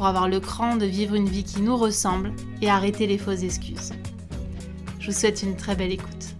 pour avoir le cran de vivre une vie qui nous ressemble et arrêter les fausses excuses. Je vous souhaite une très belle écoute.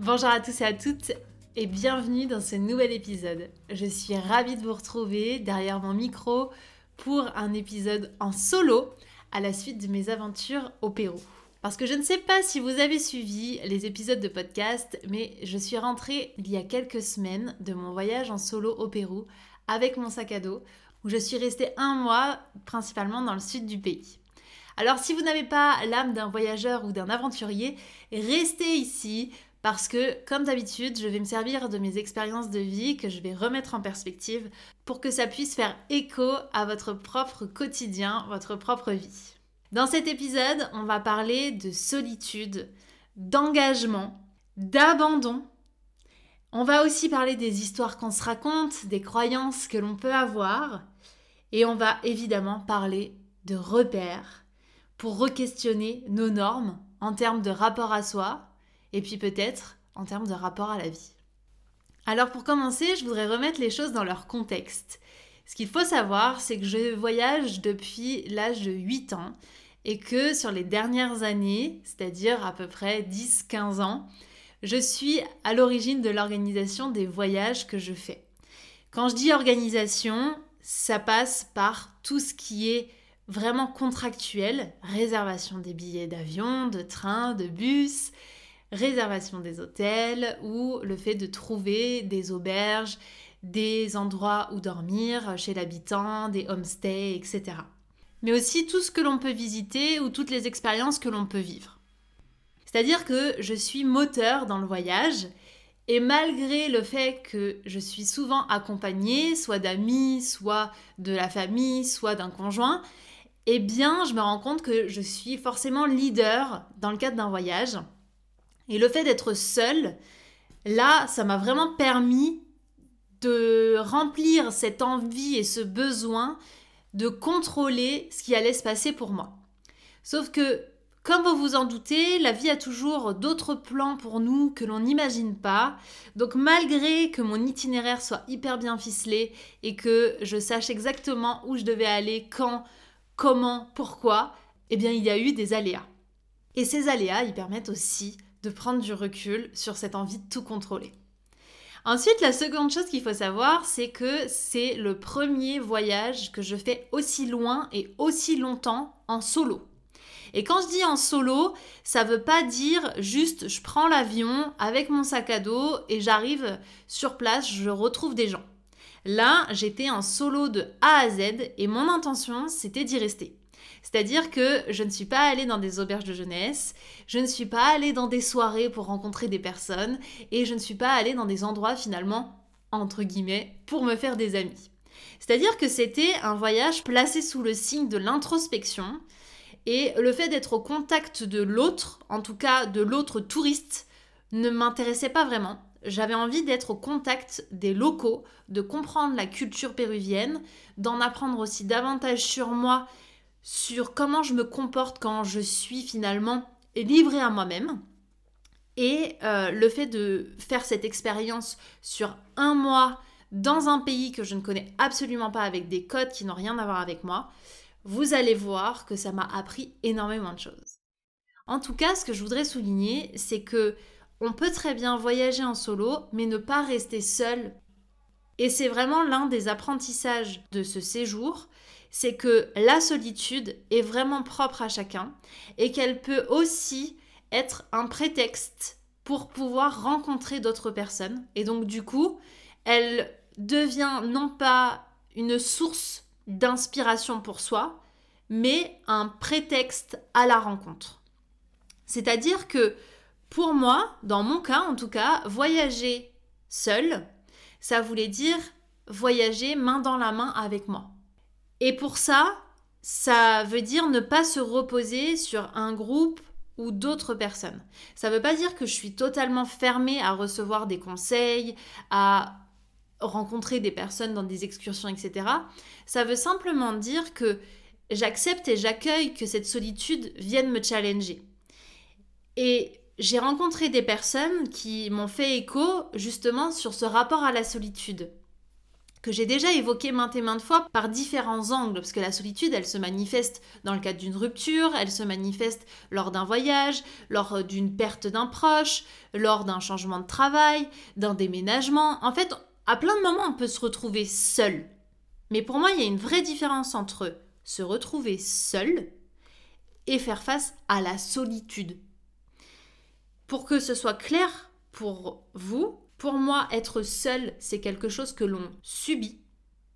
Bonjour à tous et à toutes et bienvenue dans ce nouvel épisode. Je suis ravie de vous retrouver derrière mon micro pour un épisode en solo à la suite de mes aventures au Pérou. Parce que je ne sais pas si vous avez suivi les épisodes de podcast, mais je suis rentrée il y a quelques semaines de mon voyage en solo au Pérou avec mon sac à dos, où je suis restée un mois principalement dans le sud du pays. Alors si vous n'avez pas l'âme d'un voyageur ou d'un aventurier, restez ici parce que, comme d'habitude, je vais me servir de mes expériences de vie que je vais remettre en perspective pour que ça puisse faire écho à votre propre quotidien, votre propre vie. Dans cet épisode, on va parler de solitude, d'engagement, d'abandon. On va aussi parler des histoires qu'on se raconte, des croyances que l'on peut avoir. Et on va évidemment parler de repères pour re-questionner nos normes en termes de rapport à soi et puis peut-être en termes de rapport à la vie. Alors pour commencer, je voudrais remettre les choses dans leur contexte. Ce qu'il faut savoir, c'est que je voyage depuis l'âge de 8 ans et que sur les dernières années, c'est-à-dire à peu près 10-15 ans, je suis à l'origine de l'organisation des voyages que je fais. Quand je dis organisation, ça passe par tout ce qui est vraiment contractuel, réservation des billets d'avion, de train, de bus, réservation des hôtels ou le fait de trouver des auberges, des endroits où dormir chez l'habitant, des homestays, etc mais aussi tout ce que l'on peut visiter ou toutes les expériences que l'on peut vivre. C'est-à-dire que je suis moteur dans le voyage et malgré le fait que je suis souvent accompagnée, soit d'amis, soit de la famille, soit d'un conjoint, eh bien, je me rends compte que je suis forcément leader dans le cadre d'un voyage. Et le fait d'être seule, là, ça m'a vraiment permis de remplir cette envie et ce besoin de contrôler ce qui allait se passer pour moi. Sauf que, comme vous vous en doutez, la vie a toujours d'autres plans pour nous que l'on n'imagine pas. Donc malgré que mon itinéraire soit hyper bien ficelé et que je sache exactement où je devais aller, quand, comment, pourquoi, eh bien il y a eu des aléas. Et ces aléas, ils permettent aussi de prendre du recul sur cette envie de tout contrôler. Ensuite, la seconde chose qu'il faut savoir, c'est que c'est le premier voyage que je fais aussi loin et aussi longtemps en solo. Et quand je dis en solo, ça veut pas dire juste je prends l'avion avec mon sac à dos et j'arrive sur place, je retrouve des gens. Là, j'étais en solo de A à Z et mon intention, c'était d'y rester. C'est-à-dire que je ne suis pas allée dans des auberges de jeunesse, je ne suis pas allée dans des soirées pour rencontrer des personnes, et je ne suis pas allée dans des endroits finalement, entre guillemets, pour me faire des amis. C'est-à-dire que c'était un voyage placé sous le signe de l'introspection, et le fait d'être au contact de l'autre, en tout cas de l'autre touriste, ne m'intéressait pas vraiment. J'avais envie d'être au contact des locaux, de comprendre la culture péruvienne, d'en apprendre aussi davantage sur moi sur comment je me comporte quand je suis finalement livrée à moi-même. Et euh, le fait de faire cette expérience sur un mois dans un pays que je ne connais absolument pas avec des codes qui n'ont rien à voir avec moi, vous allez voir que ça m'a appris énormément de choses. En tout cas, ce que je voudrais souligner, c'est que on peut très bien voyager en solo, mais ne pas rester seul. Et c'est vraiment l'un des apprentissages de ce séjour, c'est que la solitude est vraiment propre à chacun et qu'elle peut aussi être un prétexte pour pouvoir rencontrer d'autres personnes. Et donc du coup, elle devient non pas une source d'inspiration pour soi, mais un prétexte à la rencontre. C'est-à-dire que pour moi, dans mon cas en tout cas, voyager seul, ça voulait dire voyager main dans la main avec moi. Et pour ça, ça veut dire ne pas se reposer sur un groupe ou d'autres personnes. Ça ne veut pas dire que je suis totalement fermée à recevoir des conseils, à rencontrer des personnes dans des excursions, etc. Ça veut simplement dire que j'accepte et j'accueille que cette solitude vienne me challenger. Et j'ai rencontré des personnes qui m'ont fait écho justement sur ce rapport à la solitude que j'ai déjà évoqué maintes et maintes fois par différents angles, parce que la solitude, elle se manifeste dans le cadre d'une rupture, elle se manifeste lors d'un voyage, lors d'une perte d'un proche, lors d'un changement de travail, d'un déménagement. En fait, à plein de moments, on peut se retrouver seul. Mais pour moi, il y a une vraie différence entre se retrouver seul et faire face à la solitude. Pour que ce soit clair pour vous, pour moi, être seul, c'est quelque chose que l'on subit.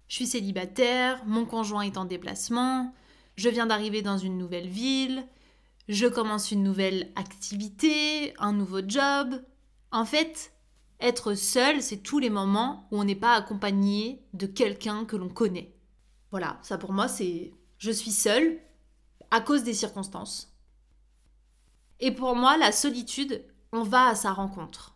Je suis célibataire, mon conjoint est en déplacement, je viens d'arriver dans une nouvelle ville, je commence une nouvelle activité, un nouveau job. En fait, être seul, c'est tous les moments où on n'est pas accompagné de quelqu'un que l'on connaît. Voilà, ça pour moi, c'est je suis seule à cause des circonstances. Et pour moi, la solitude, on va à sa rencontre.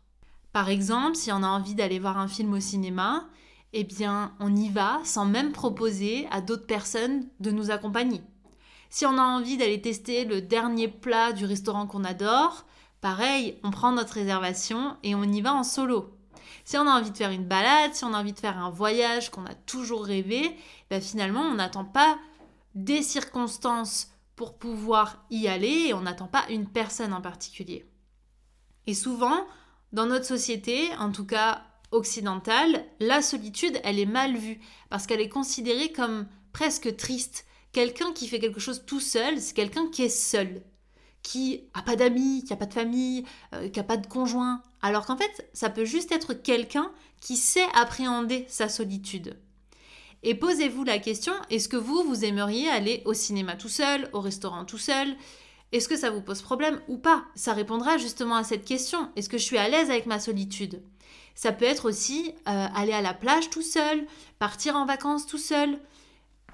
Par exemple, si on a envie d'aller voir un film au cinéma, eh bien, on y va sans même proposer à d'autres personnes de nous accompagner. Si on a envie d'aller tester le dernier plat du restaurant qu'on adore, Pareil, on prend notre réservation et on y va en solo. Si on a envie de faire une balade, si on a envie de faire un voyage qu'on a toujours rêvé, ben finalement, on n'attend pas des circonstances pour pouvoir y aller et on n'attend pas une personne en particulier. Et souvent, dans notre société, en tout cas occidentale, la solitude, elle est mal vue parce qu'elle est considérée comme presque triste. Quelqu'un qui fait quelque chose tout seul, c'est quelqu'un qui est seul qui a pas d'amis, qui a pas de famille, euh, qui a pas de conjoint. Alors qu'en fait, ça peut juste être quelqu'un qui sait appréhender sa solitude. Et posez-vous la question, est-ce que vous, vous aimeriez aller au cinéma tout seul, au restaurant tout seul? Est-ce que ça vous pose problème ou pas? Ça répondra justement à cette question. Est-ce que je suis à l'aise avec ma solitude? Ça peut être aussi euh, aller à la plage tout seul, partir en vacances tout seul,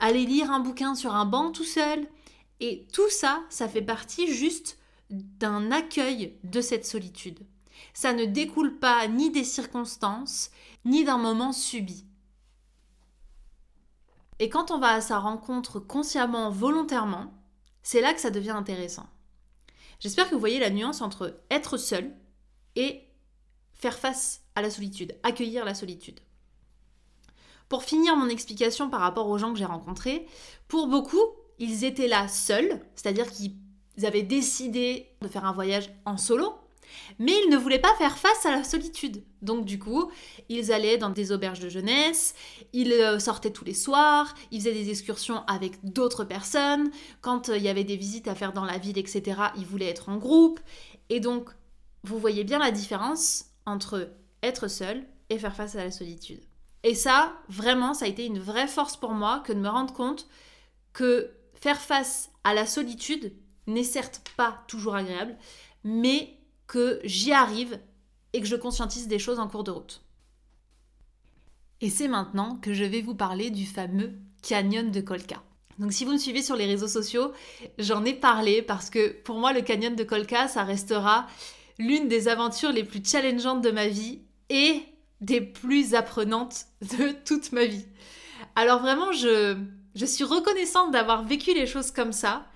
aller lire un bouquin sur un banc tout seul, et tout ça, ça fait partie juste d'un accueil de cette solitude. Ça ne découle pas ni des circonstances, ni d'un moment subi. Et quand on va à sa rencontre consciemment, volontairement, c'est là que ça devient intéressant. J'espère que vous voyez la nuance entre être seul et faire face à la solitude, accueillir la solitude. Pour finir mon explication par rapport aux gens que j'ai rencontrés, pour beaucoup, ils étaient là seuls, c'est-à-dire qu'ils avaient décidé de faire un voyage en solo, mais ils ne voulaient pas faire face à la solitude. Donc du coup, ils allaient dans des auberges de jeunesse, ils euh, sortaient tous les soirs, ils faisaient des excursions avec d'autres personnes, quand euh, il y avait des visites à faire dans la ville, etc., ils voulaient être en groupe. Et donc, vous voyez bien la différence entre être seul et faire face à la solitude. Et ça, vraiment, ça a été une vraie force pour moi que de me rendre compte que faire face à la solitude n'est certes pas toujours agréable, mais que j'y arrive et que je conscientise des choses en cours de route. Et c'est maintenant que je vais vous parler du fameux canyon de Colca. Donc si vous me suivez sur les réseaux sociaux, j'en ai parlé parce que pour moi le canyon de Colca, ça restera l'une des aventures les plus challengeantes de ma vie et des plus apprenantes de toute ma vie. Alors vraiment, je suis reconnaissante d'avoir vécu les choses comme ça.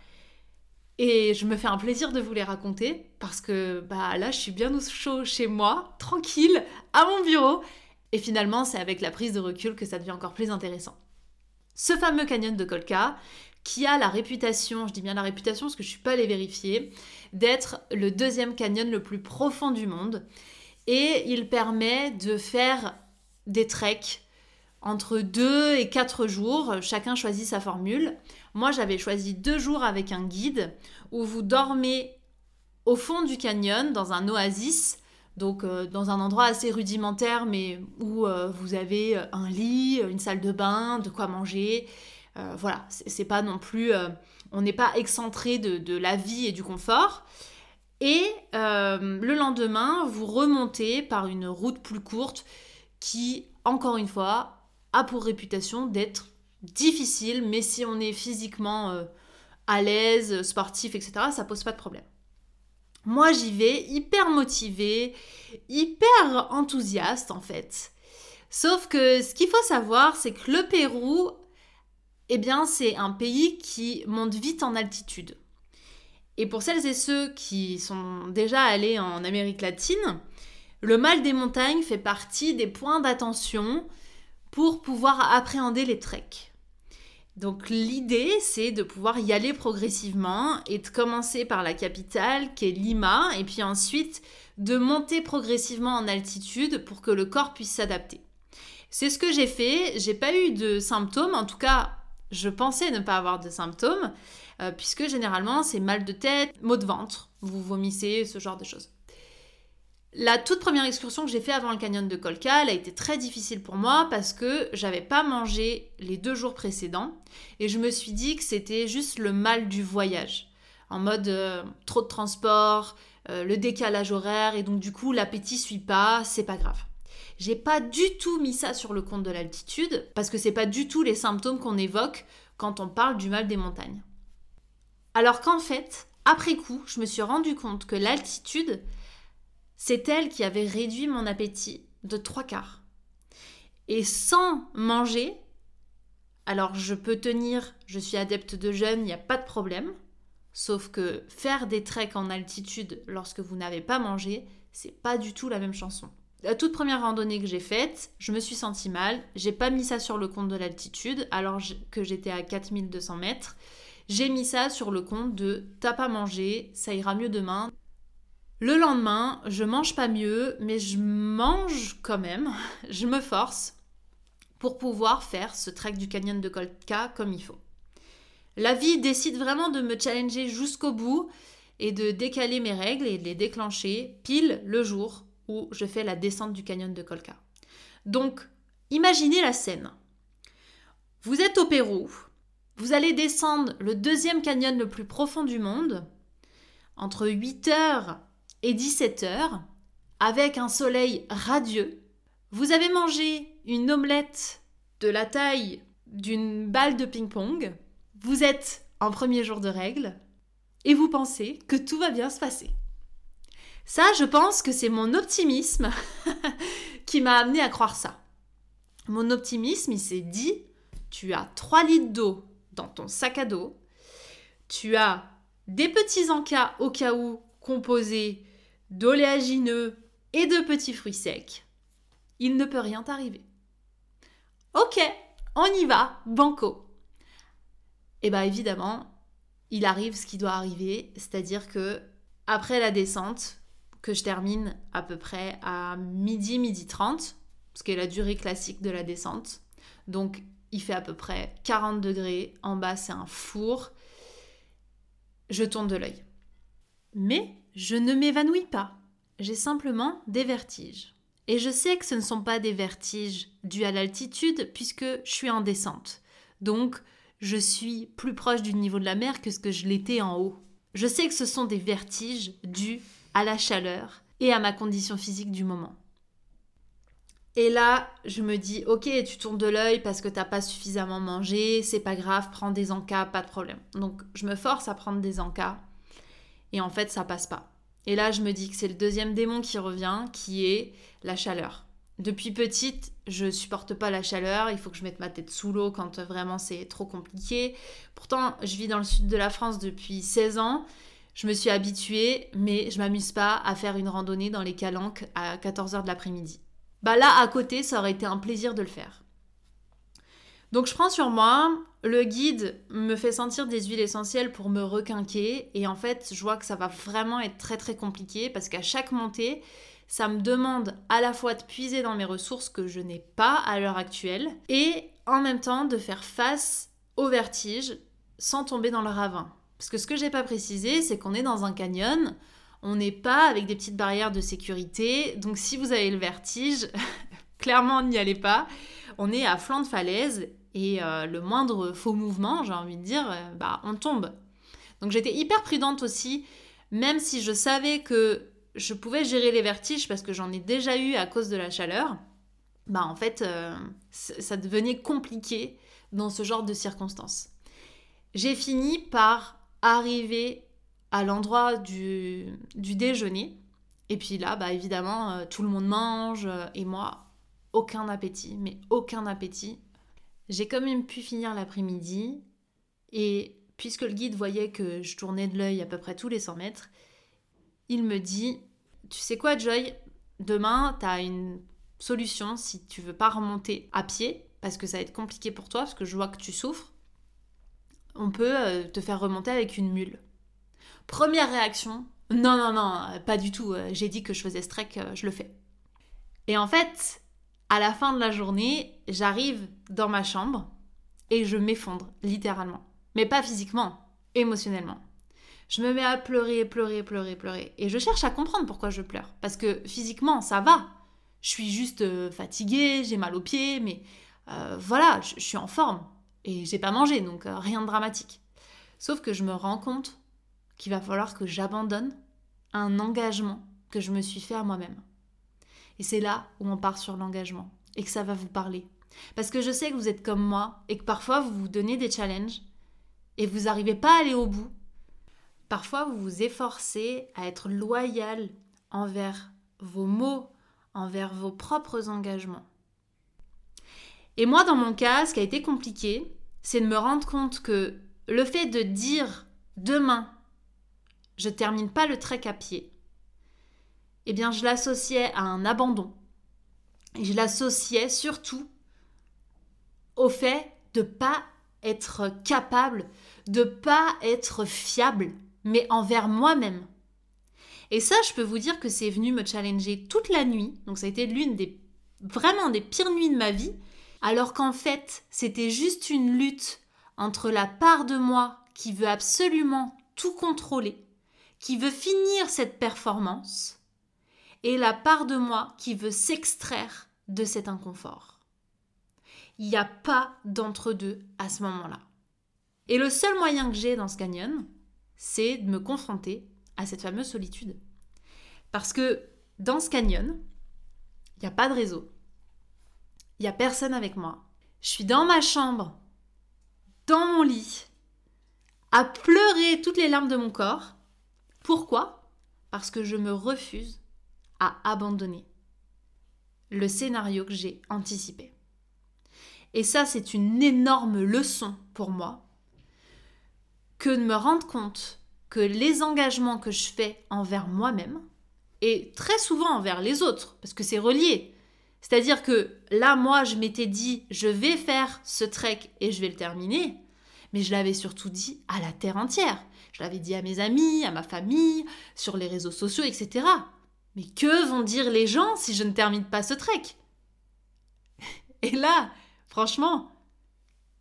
Et je me fais un plaisir de vous les raconter parce que bah là je suis bien au chaud chez moi, tranquille, à mon bureau. Et finalement c'est avec la prise de recul que ça devient encore plus intéressant. Ce fameux canyon de Colca, qui a la réputation, je dis bien la réputation parce que je ne suis pas allée vérifier, d'être le deuxième canyon le plus profond du monde. Et il permet de faire des treks entre 2 et 4 jours. Chacun choisit sa formule. Moi, j'avais choisi 2 jours avec un guide où vous dormez au fond du canyon dans un oasis. Donc euh, dans un endroit assez rudimentaire, mais où euh, vous avez un lit, une salle de bain, de quoi manger. Euh, voilà, c'est pas non plus, on n'est pas excentré de, de, la vie et du confort. Et le lendemain, vous remontez par une route plus courte qui, encore une fois, a pour réputation d'être difficile, mais si on est physiquement euh, à l'aise, sportif, etc., ça pose pas de problème. Moi, j'y vais hyper motivée, hyper enthousiaste en fait. Sauf que ce qu'il faut savoir, c'est que le Pérou, eh bien, c'est un pays qui monte vite en altitude. Et pour celles et ceux qui sont déjà allés en Amérique latine, le mal des montagnes fait partie des points d'attention pour pouvoir appréhender les treks. Donc l'idée, c'est de pouvoir y aller progressivement et de commencer par la capitale qui est Lima et puis ensuite de monter progressivement en altitude pour que le corps puisse s'adapter. C'est ce que j'ai fait, j'ai pas eu de symptômes, en tout cas je pensais ne pas avoir de symptômes, euh, puisque généralement c'est mal de tête, maux de ventre, vous vomissez, ce genre de choses. La toute première excursion que j'ai fait avant le canyon de Colca, elle a été très difficile pour moi parce que j'avais pas mangé les deux jours précédents et je me suis dit que c'était juste le mal du voyage. En mode euh, trop de transport, euh, le décalage horaire et donc du coup l'appétit suit pas, c'est pas grave. J'ai pas du tout mis ça sur le compte de l'altitude parce que c'est pas du tout les symptômes qu'on évoque quand on parle du mal des montagnes. Alors qu'en fait, après coup, je me suis rendu compte que l'altitude, c'est elle qui avait réduit mon appétit de trois quarts. Et sans manger, alors je peux tenir, je suis adepte de jeûne, il n'y a pas de problème. Sauf que faire des treks en altitude lorsque vous n'avez pas mangé, c'est pas du tout la même chanson. La toute première randonnée que j'ai faite, je me suis sentie mal. J'ai pas mis ça sur le compte de l'altitude alors que j'étais à 4200 mètres. J'ai mis ça sur le compte de t'as pas mangé, ça ira mieux demain. Le lendemain, je mange pas mieux, mais je mange quand même, je me force pour pouvoir faire ce trek du canyon de Colca comme il faut. La vie décide vraiment de me challenger jusqu'au bout et de décaler mes règles et de les déclencher pile le jour où je fais la descente du canyon de Colca. Donc, imaginez la scène. Vous êtes au Pérou, vous allez descendre le deuxième canyon le plus profond du monde, entre 8h et 17h avec un soleil radieux. Vous avez mangé une omelette de la taille d'une balle de ping-pong. Vous êtes en premier jour de règle et vous pensez que tout va bien se passer. Ça, je pense que c'est mon optimisme qui m'a amené à croire ça. Mon optimisme, il s'est dit, tu as 3 litres d'eau dans ton sac à dos, tu as des petits encas au cas où composés d'oléagineux et de petits fruits secs, il ne peut rien t'arriver. Ok, on y va, banco. Et eh bien évidemment, il arrive ce qui doit arriver, c'est-à-dire que après la descente, que je termine à peu près à midi, midi 30, ce qui est la durée classique de la descente. Donc il fait à peu près 40 degrés, en bas c'est un four. Je tourne de l'œil. Mais je ne m'évanouis pas. J'ai simplement des vertiges. Et je sais que ce ne sont pas des vertiges dus à l'altitude puisque je suis en descente. Donc, je suis plus proche du niveau de la mer que ce que je l'étais en haut. Je sais que ce sont des vertiges dus à la chaleur et à ma condition physique du moment. Et là, je me dis, ok, tu tournes de l'œil parce que t'as pas suffisamment mangé, c'est pas grave, prends des encas, pas de problème. Donc, je me force à prendre des encas et en fait ça passe pas. Et là je me dis que c'est le deuxième démon qui revient, qui est la chaleur. Depuis petite, je supporte pas la chaleur, il faut que je mette ma tête sous l'eau quand vraiment c'est trop compliqué. Pourtant, je vis dans le sud de la France depuis 16 ans. Je me suis habituée, mais je m'amuse pas à faire une randonnée dans les calanques à 14h de l'après-midi. Bah là, à côté, ça aurait été un plaisir de le faire. Donc je prends sur moi, le guide me fait sentir des huiles essentielles pour me requinquer et en fait je vois que ça va vraiment être très très compliqué parce qu'à chaque montée, ça me demande à la fois de puiser dans mes ressources que je n'ai pas à l'heure actuelle et en même temps de faire face au vertige sans tomber dans le ravin. Parce que ce que j'ai pas précisé, c'est qu'on est dans un canyon, on n'est pas avec des petites barrières de sécurité, donc si vous avez le vertige, clairement n'y allez pas. On est à flanc de falaise et euh, le moindre faux mouvement, j'ai envie de dire, euh, bah on tombe. Donc j'étais hyper prudente aussi, même si je savais que je pouvais gérer les vertiges parce que j'en ai déjà eu à cause de la chaleur. bah en fait, euh, ça devenait compliqué dans ce genre de circonstances. J'ai fini par arriver à l'endroit du, du, déjeuner. Et puis là, bah évidemment, tout le monde mange et moi, aucun appétit, mais aucun appétit. J'ai quand même pu finir l'après-midi et puisque le guide voyait que je tournais de l'œil à peu près tous les 100 mètres, il me dit Tu sais quoi, Joy Demain, tu as une solution si tu veux pas remonter à pied, parce que ça va être compliqué pour toi, parce que je vois que tu souffres. On peut euh, te faire remonter avec une mule. Première réaction Non, non, non, pas du tout. J'ai dit que je faisais ce trek, euh, je le fais. Et en fait, à la fin de la journée, j'arrive dans ma chambre et je m'effondre, littéralement. Mais pas physiquement, émotionnellement. Je me mets à pleurer, pleurer, pleurer, pleurer. Et je cherche à comprendre pourquoi je pleure. Parce que physiquement, ça va. Je suis juste euh, fatiguée, j'ai mal aux pieds, mais euh, voilà, je, suis en forme. Et j'ai pas mangé, donc euh, rien de dramatique. Sauf que je me rends compte qu'il va falloir que j'abandonne un engagement que je me suis fait à moi-même. Et c'est là où on part sur l'engagement et que ça va vous parler. Parce que je sais que vous êtes comme moi et que parfois vous vous donnez des challenges et vous n'arrivez pas à aller au bout. Parfois vous vous efforcez à être loyal envers vos mots, envers vos propres engagements. Et moi, dans mon cas, ce qui a été compliqué, c'est de me rendre compte que le fait de dire demain, je termine pas le trek à pied, eh bien, je l'associais à un abandon. Et je l'associais surtout au fait de pas être capable, de pas être fiable, mais envers moi-même. Et ça, je peux vous dire que c'est venu me challenger toute la nuit. Donc ça a été l'une des vraiment des pires nuits de ma vie, alors qu'en fait, c'était juste une lutte entre la part de moi qui veut absolument tout contrôler, qui veut finir cette performance, et la part de moi qui veut s'extraire de cet inconfort. Il n'y a pas d'entre-deux à ce moment-là. Et le seul moyen que j'ai dans ce canyon, c'est de me confronter à cette fameuse solitude. Parce que dans ce canyon, il n'y a pas de réseau. Il n'y a personne avec moi. Je suis dans ma chambre, dans mon lit, à pleurer toutes les larmes de mon corps. Pourquoi? Parce que je me refuse à abandonner le scénario que j'ai anticipé. Et ça, c'est une énorme leçon pour moi que de me rendre compte que les engagements que je fais envers moi-même, et très souvent envers les autres, parce que c'est relié. C'est-à-dire que là, moi, je m'étais dit, je vais faire ce trek et je vais le terminer, mais je l'avais surtout dit à la terre entière. Je l'avais dit à mes amis, à ma famille, sur les réseaux sociaux, etc. Mais que vont dire les gens si je ne termine pas ce trek? Et là, franchement,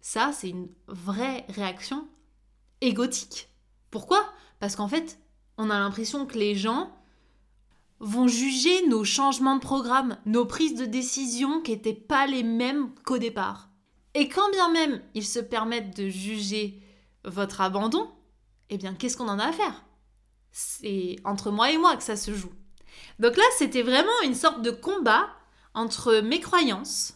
ça, c'est une vraie réaction égotique. Pourquoi? Parce qu'en fait, on a l'impression que les gens vont juger nos changements de programme, nos prises de décision qui n'étaient pas les mêmes qu'au départ. Et quand bien même ils se permettent de juger votre abandon, eh bien qu'est-ce qu'on en a à faire? C'est entre moi et moi que ça se joue. Donc là, c'était vraiment une sorte de combat entre mes croyances.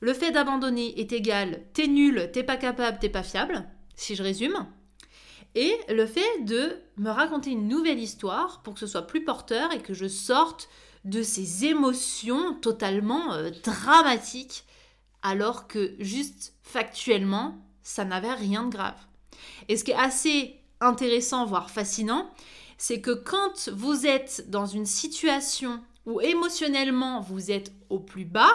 Le fait d'abandonner est égal t'es nul, t'es pas capable, t'es pas fiable, si je résume. Et le fait de me raconter une nouvelle histoire pour que ce soit plus porteur et que je sorte de ces émotions totalement euh, dramatiques alors que juste factuellement, ça n'avait rien de grave. Et ce qui est assez intéressant, voire fascinant, c'est que quand vous êtes dans une situation où émotionnellement vous êtes au plus bas,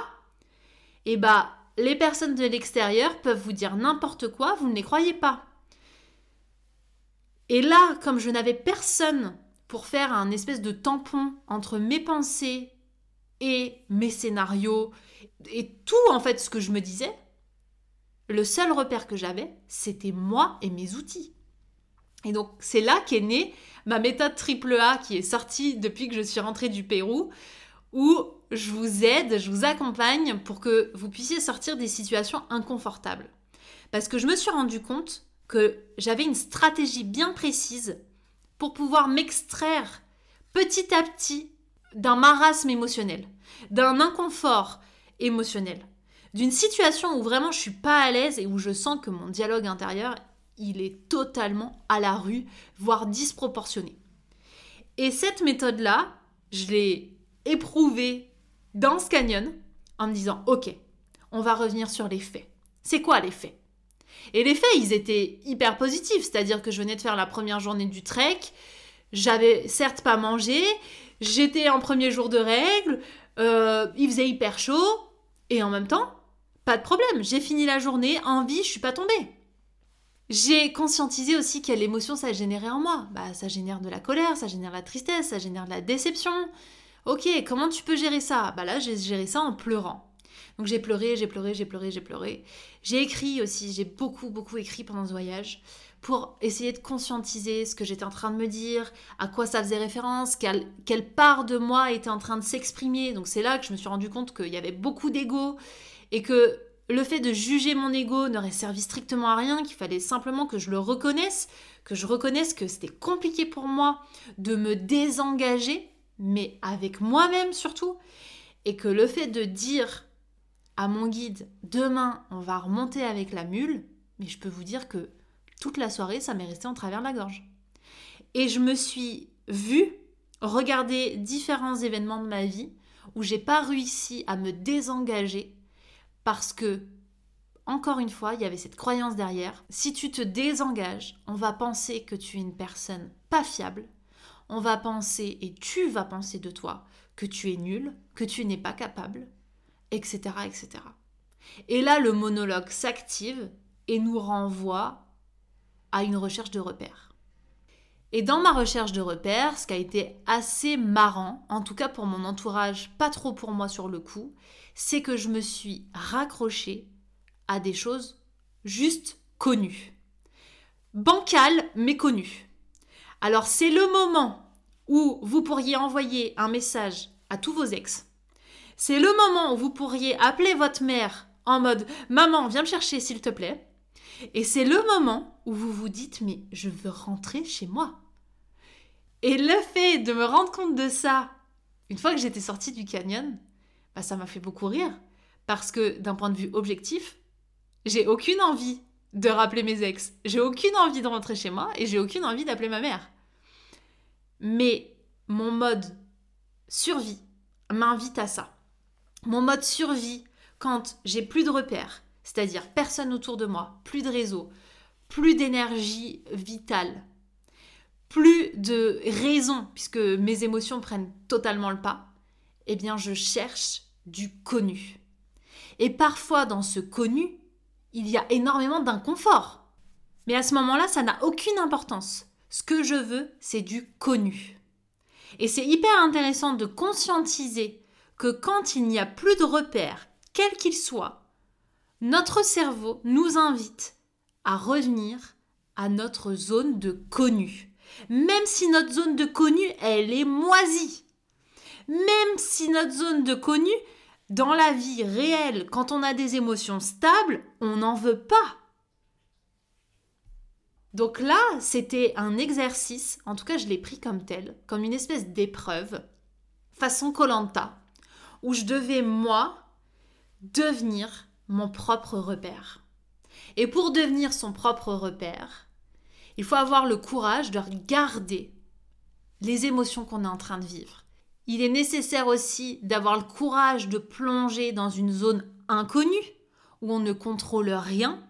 et eh bah les personnes de l'extérieur peuvent vous dire n'importe quoi, vous ne les croyez pas. Et là, comme je n'avais personne pour faire un espèce de tampon entre mes pensées et mes scénarios et tout en fait ce que je me disais, le seul repère que j'avais, c'était moi et mes outils. Et donc c'est là qu'est née ma méthode triple A qui est sortie depuis que je suis rentrée du Pérou, où je vous aide, je vous accompagne pour que vous puissiez sortir des situations inconfortables. Parce que je me suis rendu compte que j'avais une stratégie bien précise pour pouvoir m'extraire petit à petit d'un marasme émotionnel, d'un inconfort émotionnelle. D'une situation où vraiment je suis pas à l'aise et où je sens que mon dialogue intérieur, il est totalement à la rue, voire disproportionné. Et cette méthode-là, je l'ai éprouvée dans ce canyon en me disant, ok, on va revenir sur les faits. C'est quoi les faits? Et les faits, ils étaient hyper positifs, c'est-à-dire que je venais de faire la première journée du trek, j'avais certes pas mangé, j'étais en premier jour de règle, euh, il faisait hyper chaud, et en même temps, pas de problème, j'ai fini la journée en vie, je suis pas tombée. J'ai conscientisé aussi quelle émotion ça générait en moi. Bah, ça génère de la colère, ça génère de la tristesse, ça génère de la déception. Ok, comment tu peux gérer ça? Bah là, j'ai géré ça en pleurant. Donc j'ai pleuré, j'ai pleuré, j'ai pleuré, j'ai pleuré. J'ai écrit aussi, j'ai beaucoup, beaucoup écrit pendant ce voyage pour essayer de conscientiser ce que j'étais en train de me dire, à quoi ça faisait référence, quelle, quelle part de moi était en train de s'exprimer. Donc c'est là que je me suis rendu compte qu'il y avait beaucoup d'ego et que le fait de juger mon ego n'aurait servi strictement à rien, qu'il fallait simplement que je le reconnaisse, que je reconnaisse que c'était compliqué pour moi de me désengager, mais avec moi-même surtout, et que le fait de dire à mon guide demain on va remonter avec la mule, mais je peux vous dire que toute la soirée ça m'est resté en travers de la gorge. Et je me suis vue regarder différents événements de ma vie où j'ai pas réussi à me désengager parce que, encore une fois, il y avait cette croyance derrière. Si tu te désengages, on va penser que tu es une personne pas fiable. On va penser, et tu vas penser de toi, que tu es nul, que tu n'es pas capable, etc., etc. Et là, le monologue s'active et nous renvoie à une recherche de repères. Et dans ma recherche de repères, ce qui a été assez marrant, en tout cas pour mon entourage, pas trop pour moi sur le coup, c'est que je me suis raccrochée à des choses juste connues. Bancales, mais connues. Alors c'est le moment où vous pourriez envoyer un message à tous vos ex. C'est le moment où vous pourriez appeler votre mère en mode Maman, viens me chercher s'il te plaît. Et c'est le moment où vous vous dites Mais je veux rentrer chez moi. Et le fait de me rendre compte de ça, une fois que j'étais sortie du canyon, bah, ça m'a fait beaucoup rire. Parce que d'un point de vue objectif, j'ai aucune envie de rappeler mes ex. J'ai aucune envie de rentrer chez moi et j'ai aucune envie d'appeler ma mère. Mais mon mode survie m'invite à ça. Mon mode survie, quand j'ai plus de repères, c'est-à-dire personne autour de moi, plus de réseau, plus d'énergie vitale, plus de raison, puisque mes émotions prennent totalement le pas, eh bien je cherche du connu. Et parfois dans ce connu, il y a énormément d'inconfort. Mais à ce moment-là, ça n'a aucune importance. Ce que je veux, c'est du connu. Et c'est hyper intéressant de conscientiser que quand il n'y a plus de repères, quels qu'ils soient, notre cerveau nous invite à revenir à notre zone de connu. Même si notre zone de connu, elle est moisie. Même si notre zone de connu, dans la vie réelle, quand on a des émotions stables, on n'en veut pas. Donc là, c'était un exercice, en tout cas je l'ai pris comme tel, comme une espèce d'épreuve, façon Colanta, où je devais, moi, devenir mon propre repère. Et pour devenir son propre repère, il faut avoir le courage de regarder les émotions qu'on est en train de vivre il est nécessaire aussi d'avoir le courage de plonger dans une zone inconnue, où on ne contrôle rien,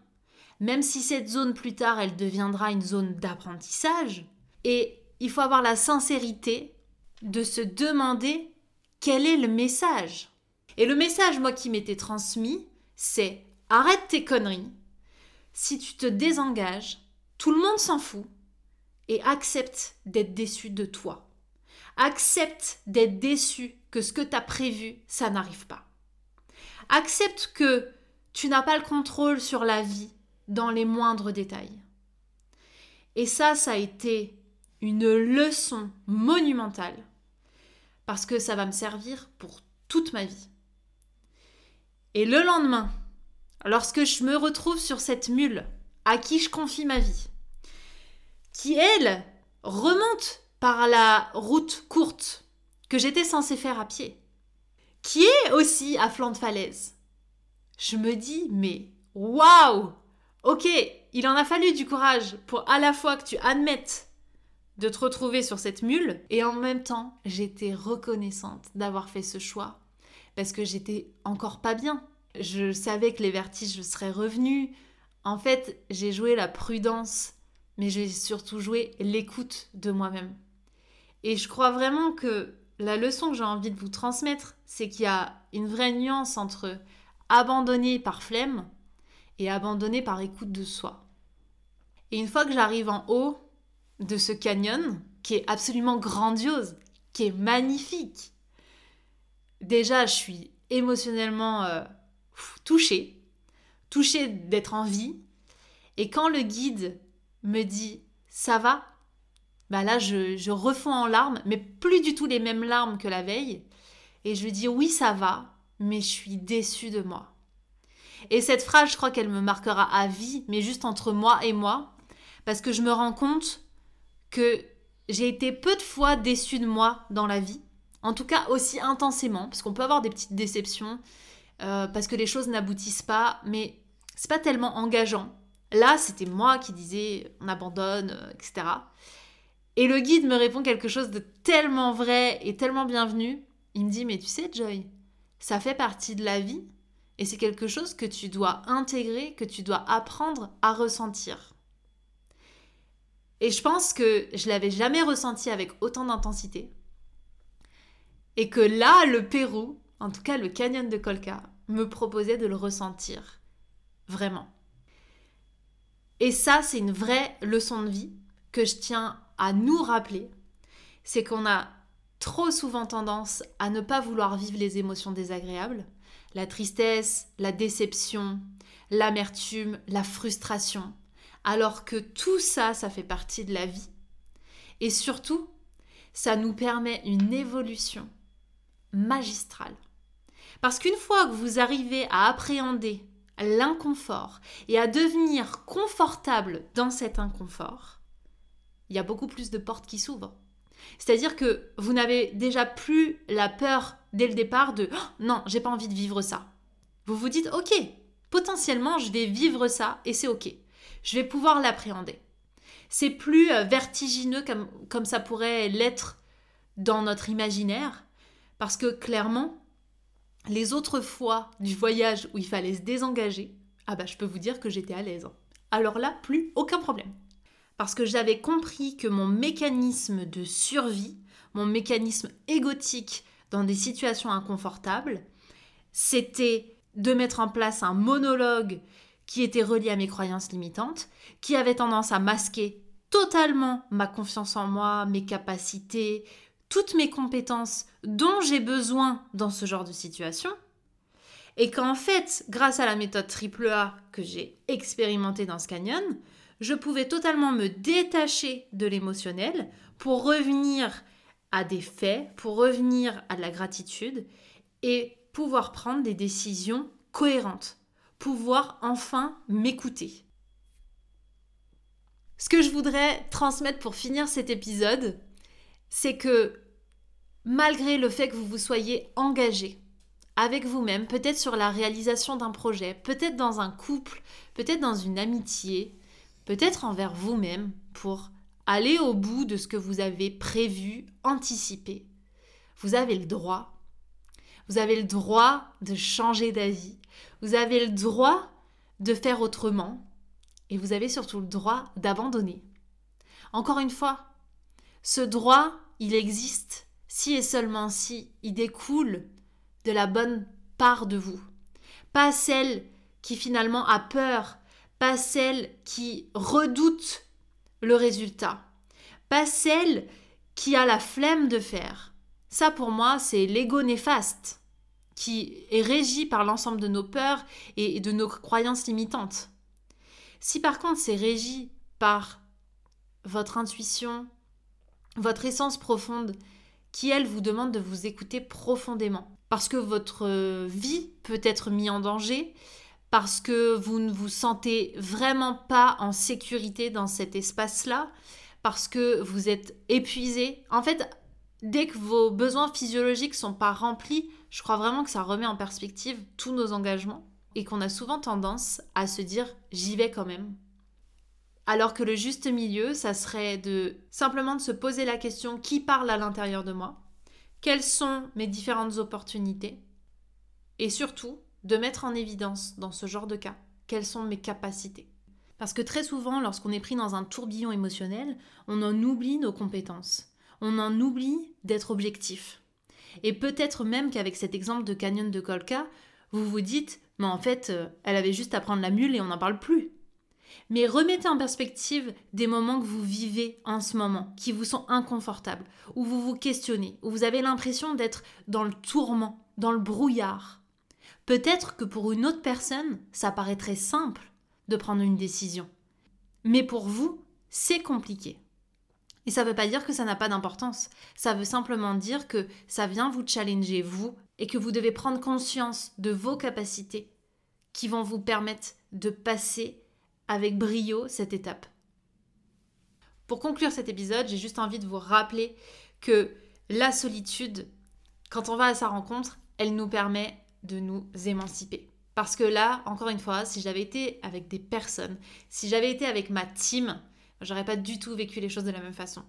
même si cette zone plus tard, elle deviendra une zone d'apprentissage. Et il faut avoir la sincérité de se demander quel est le message. Et le message, moi, qui m'était transmis, c'est arrête tes conneries. Si tu te désengages, tout le monde s'en fout et accepte d'être déçu de toi. Accepte d'être déçu que ce que tu as prévu, ça n'arrive pas. Accepte que tu n'as pas le contrôle sur la vie dans les moindres détails. Et ça, ça a été une leçon monumentale parce que ça va me servir pour toute ma vie. Et le lendemain, lorsque je me retrouve sur cette mule à qui je confie ma vie, qui elle remonte par la route courte que j'étais censée faire à pied, qui est aussi à flanc de falaise. Je me dis, mais waouh Ok, il en a fallu du courage pour à la fois que tu admettes de te retrouver sur cette mule et en même temps, j'étais reconnaissante d'avoir fait ce choix parce que j'étais encore pas bien. Je savais que les vertiges seraient revenus. En fait, j'ai joué la prudence, mais j'ai surtout joué l'écoute de moi-même. Et je crois vraiment que la leçon que j'ai envie de vous transmettre, c'est qu'il y a une vraie nuance entre abandonner par flemme et abandonner par écoute de soi. Et une fois que j'arrive en haut de ce canyon, qui est absolument grandiose, qui est magnifique, déjà je suis émotionnellement euh, touchée, touchée d'être en vie. Et quand le guide me dit ça va, bah là je, je refonds en larmes, mais plus du tout les mêmes larmes que la veille. Et je lui dis oui ça va, mais je suis déçue de moi. Et cette phrase, je crois qu'elle me marquera à vie, mais juste entre moi et moi, parce que je me rends compte que j'ai été peu de fois déçue de moi dans la vie, en tout cas aussi intensément, parce qu'on peut avoir des petites déceptions, euh, parce que les choses n'aboutissent pas, mais c'est pas tellement engageant. Là, c'était moi qui disais on abandonne, euh, etc. Et le guide me répond quelque chose de tellement vrai et tellement bienvenu. Il me dit mais tu sais Joy, ça fait partie de la vie et c'est quelque chose que tu dois intégrer, que tu dois apprendre à ressentir. Et je pense que je l'avais jamais ressenti avec autant d'intensité. Et que là, le Pérou, en tout cas le canyon de Colca, me proposait de le ressentir. Vraiment. Et ça, c'est une vraie leçon de vie que je tiens à nous rappeler. C'est qu'on a trop souvent tendance à ne pas vouloir vivre les émotions désagréables, la tristesse, la déception, l'amertume, la frustration, alors que tout ça, ça fait partie de la vie. Et surtout, ça nous permet une évolution magistrale. Parce qu'une fois que vous arrivez à appréhender l'inconfort et à devenir confortable dans cet inconfort, il y a beaucoup plus de portes qui s'ouvrent. C'est-à-dire que vous n'avez déjà plus la peur dès le départ de oh, non, j'ai pas envie de vivre ça. Vous vous dites OK, potentiellement je vais vivre ça et c'est OK. Je vais pouvoir l'appréhender. C'est plus euh, vertigineux comme, comme ça pourrait l'être dans notre imaginaire parce que clairement, les autres fois du voyage où il fallait se désengager, ah bah je peux vous dire que j'étais à l'aise. Alors là, plus aucun problème parce que j'avais compris que mon mécanisme de survie, mon mécanisme égotique dans des situations inconfortables, c'était de mettre en place un monologue qui était relié à mes croyances limitantes, qui avait tendance à masquer totalement ma confiance en moi, mes capacités, toutes mes compétences dont j'ai besoin dans ce genre de situation. Et qu'en fait, grâce à la méthode AAA que j'ai expérimentée dans ce canyon, je pouvais totalement me détacher de l'émotionnel pour revenir à des faits, pour revenir à de la gratitude et pouvoir prendre des décisions cohérentes, pouvoir enfin m'écouter. Ce que je voudrais transmettre pour finir cet épisode, c'est que malgré le fait que vous vous soyez engagé avec vous-même, peut-être sur la réalisation d'un projet, peut-être dans un couple, peut-être dans une amitié, peut-être envers vous-même pour aller au bout de ce que vous avez prévu, anticipé. Vous avez le droit. Vous avez le droit de changer d'avis. Vous avez le droit de faire autrement. Et vous avez surtout le droit d'abandonner. Encore une fois, ce droit, il existe si et seulement si il découle de la bonne part de vous. Pas celle qui finalement a peur pas celle qui redoute le résultat, pas celle qui a la flemme de faire. Ça pour moi, c'est l'ego néfaste qui est régi par l'ensemble de nos peurs et de nos croyances limitantes. Si par contre c'est régi par votre intuition, votre essence profonde, qui elle vous demande de vous écouter profondément, parce que votre vie peut être mise en danger parce que vous ne vous sentez vraiment pas en sécurité dans cet espace-là, parce que vous êtes épuisé. En fait, dès que vos besoins physiologiques sont pas remplis, je crois vraiment que ça remet en perspective tous nos engagements et qu'on a souvent tendance à se dire j'y vais quand même. Alors que le juste milieu, ça serait de simplement de se poser la question qui parle à l'intérieur de moi, quelles sont mes différentes opportunités? Et surtout de mettre en évidence dans ce genre de cas quelles sont mes capacités. Parce que très souvent, lorsqu'on est pris dans un tourbillon émotionnel, on en oublie nos compétences, on en oublie d'être objectif. Et peut-être même qu'avec cet exemple de canyon de Colca, vous vous dites, mais en fait, euh, elle avait juste à prendre la mule et on n'en parle plus. Mais remettez en perspective des moments que vous vivez en ce moment, qui vous sont inconfortables, où vous vous questionnez, où vous avez l'impression d'être dans le tourment, dans le brouillard. Peut-être que pour une autre personne, ça paraîtrait simple de prendre une décision. Mais pour vous, c'est compliqué. Et ça ne veut pas dire que ça n'a pas d'importance. Ça veut simplement dire que ça vient vous challenger, vous, et que vous devez prendre conscience de vos capacités qui vont vous permettre de passer avec brio cette étape. Pour conclure cet épisode, j'ai juste envie de vous rappeler que la solitude, quand on va à sa rencontre, elle nous permet de nous émanciper. Parce que là, encore une fois, si j'avais été avec des personnes, si j'avais été avec ma team, j'aurais pas du tout vécu les choses de la même façon.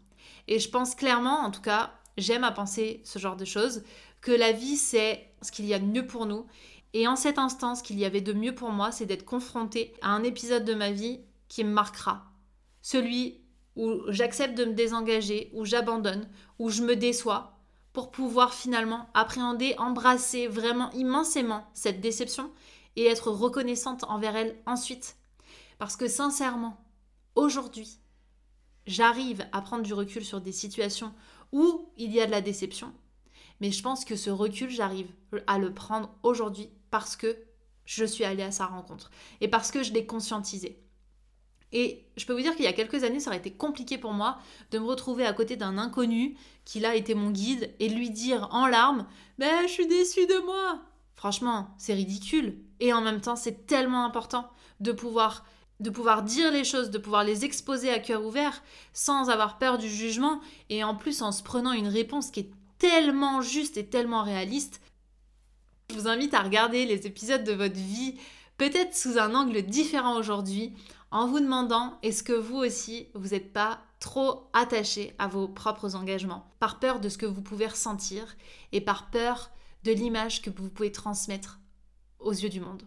Et je pense clairement, en tout cas, j'aime à penser ce genre de choses, que la vie c'est ce qu'il y a de mieux pour nous. Et en cet instant, ce qu'il y avait de mieux pour moi, c'est d'être confrontée à un épisode de ma vie qui me marquera. Celui où j'accepte de me désengager, où j'abandonne, où je me déçois, pour pouvoir finalement appréhender, embrasser vraiment immensément cette déception et être reconnaissante envers elle ensuite. Parce que sincèrement, aujourd'hui, j'arrive à prendre du recul sur des situations où il y a de la déception. Mais je pense que ce recul, j'arrive à le prendre aujourd'hui parce que je suis allée à sa rencontre et parce que je l'ai conscientisé. Et je peux vous dire qu'il y a quelques années, ça aurait été compliqué pour moi de me retrouver à côté d'un inconnu qui là était mon guide et lui dire en larmes Ben, je suis déçue de moi Franchement, c'est ridicule. Et en même temps, c'est tellement important de pouvoir de pouvoir dire les choses, de pouvoir les exposer à cœur ouvert sans avoir peur du jugement et en plus en se prenant une réponse qui est tellement juste et tellement réaliste. Je vous invite à regarder les épisodes de votre vie peut-être sous un angle différent aujourd'hui en vous demandant est-ce que vous aussi vous n'êtes pas trop attaché à vos propres engagements? Par peur de ce que vous pouvez ressentir et par peur de l'image que vous pouvez transmettre aux yeux du monde.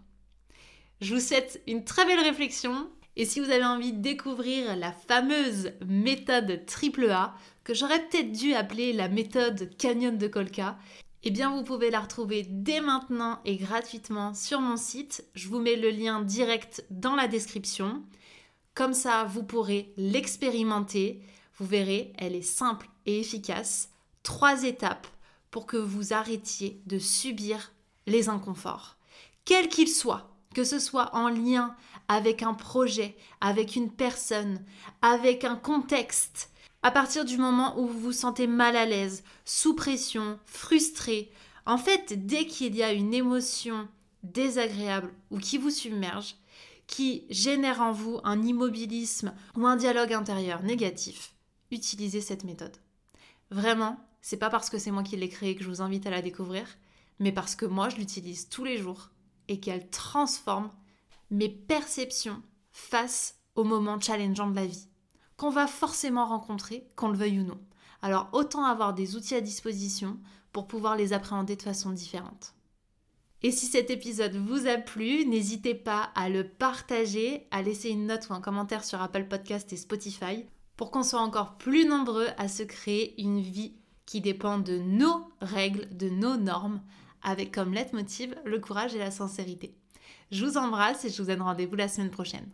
Je vous souhaite une très belle réflexion et si vous avez envie de découvrir la fameuse méthode AAA, que j'aurais peut-être dû appeler la méthode Canyon de Colca, eh bien vous pouvez la retrouver dès maintenant et gratuitement sur mon site. Je vous mets le lien direct dans la description. Comme ça, vous pourrez l'expérimenter. Vous verrez, elle est simple et efficace. Trois étapes pour que vous arrêtiez de subir les inconforts, quels qu'ils soient que ce soit en lien avec un projet, avec une personne, avec un contexte. À partir du moment où vous vous sentez mal à l'aise, sous pression, frustré, en fait, dès qu'il y a une émotion désagréable ou qui vous submerge, qui génère en vous un immobilisme ou un dialogue intérieur négatif, utilisez cette méthode. Vraiment, c'est pas parce que c'est moi qui l'ai créée que je vous invite à la découvrir, mais parce que moi je l'utilise tous les jours et qu'elle transforme mes perceptions face aux moments challengeants de la vie, qu'on va forcément rencontrer, qu'on le veuille ou non. Alors autant avoir des outils à disposition pour pouvoir les appréhender de façon différente. Et si cet épisode vous a plu, n'hésitez pas à le partager, à laisser une note ou un commentaire sur Apple Podcast et Spotify pour qu'on soit encore plus nombreux à se créer une vie qui dépend de nos règles, de nos normes, avec comme leitmotiv le courage et la sincérité. Je vous embrasse et je vous donne rendez-vous la semaine prochaine.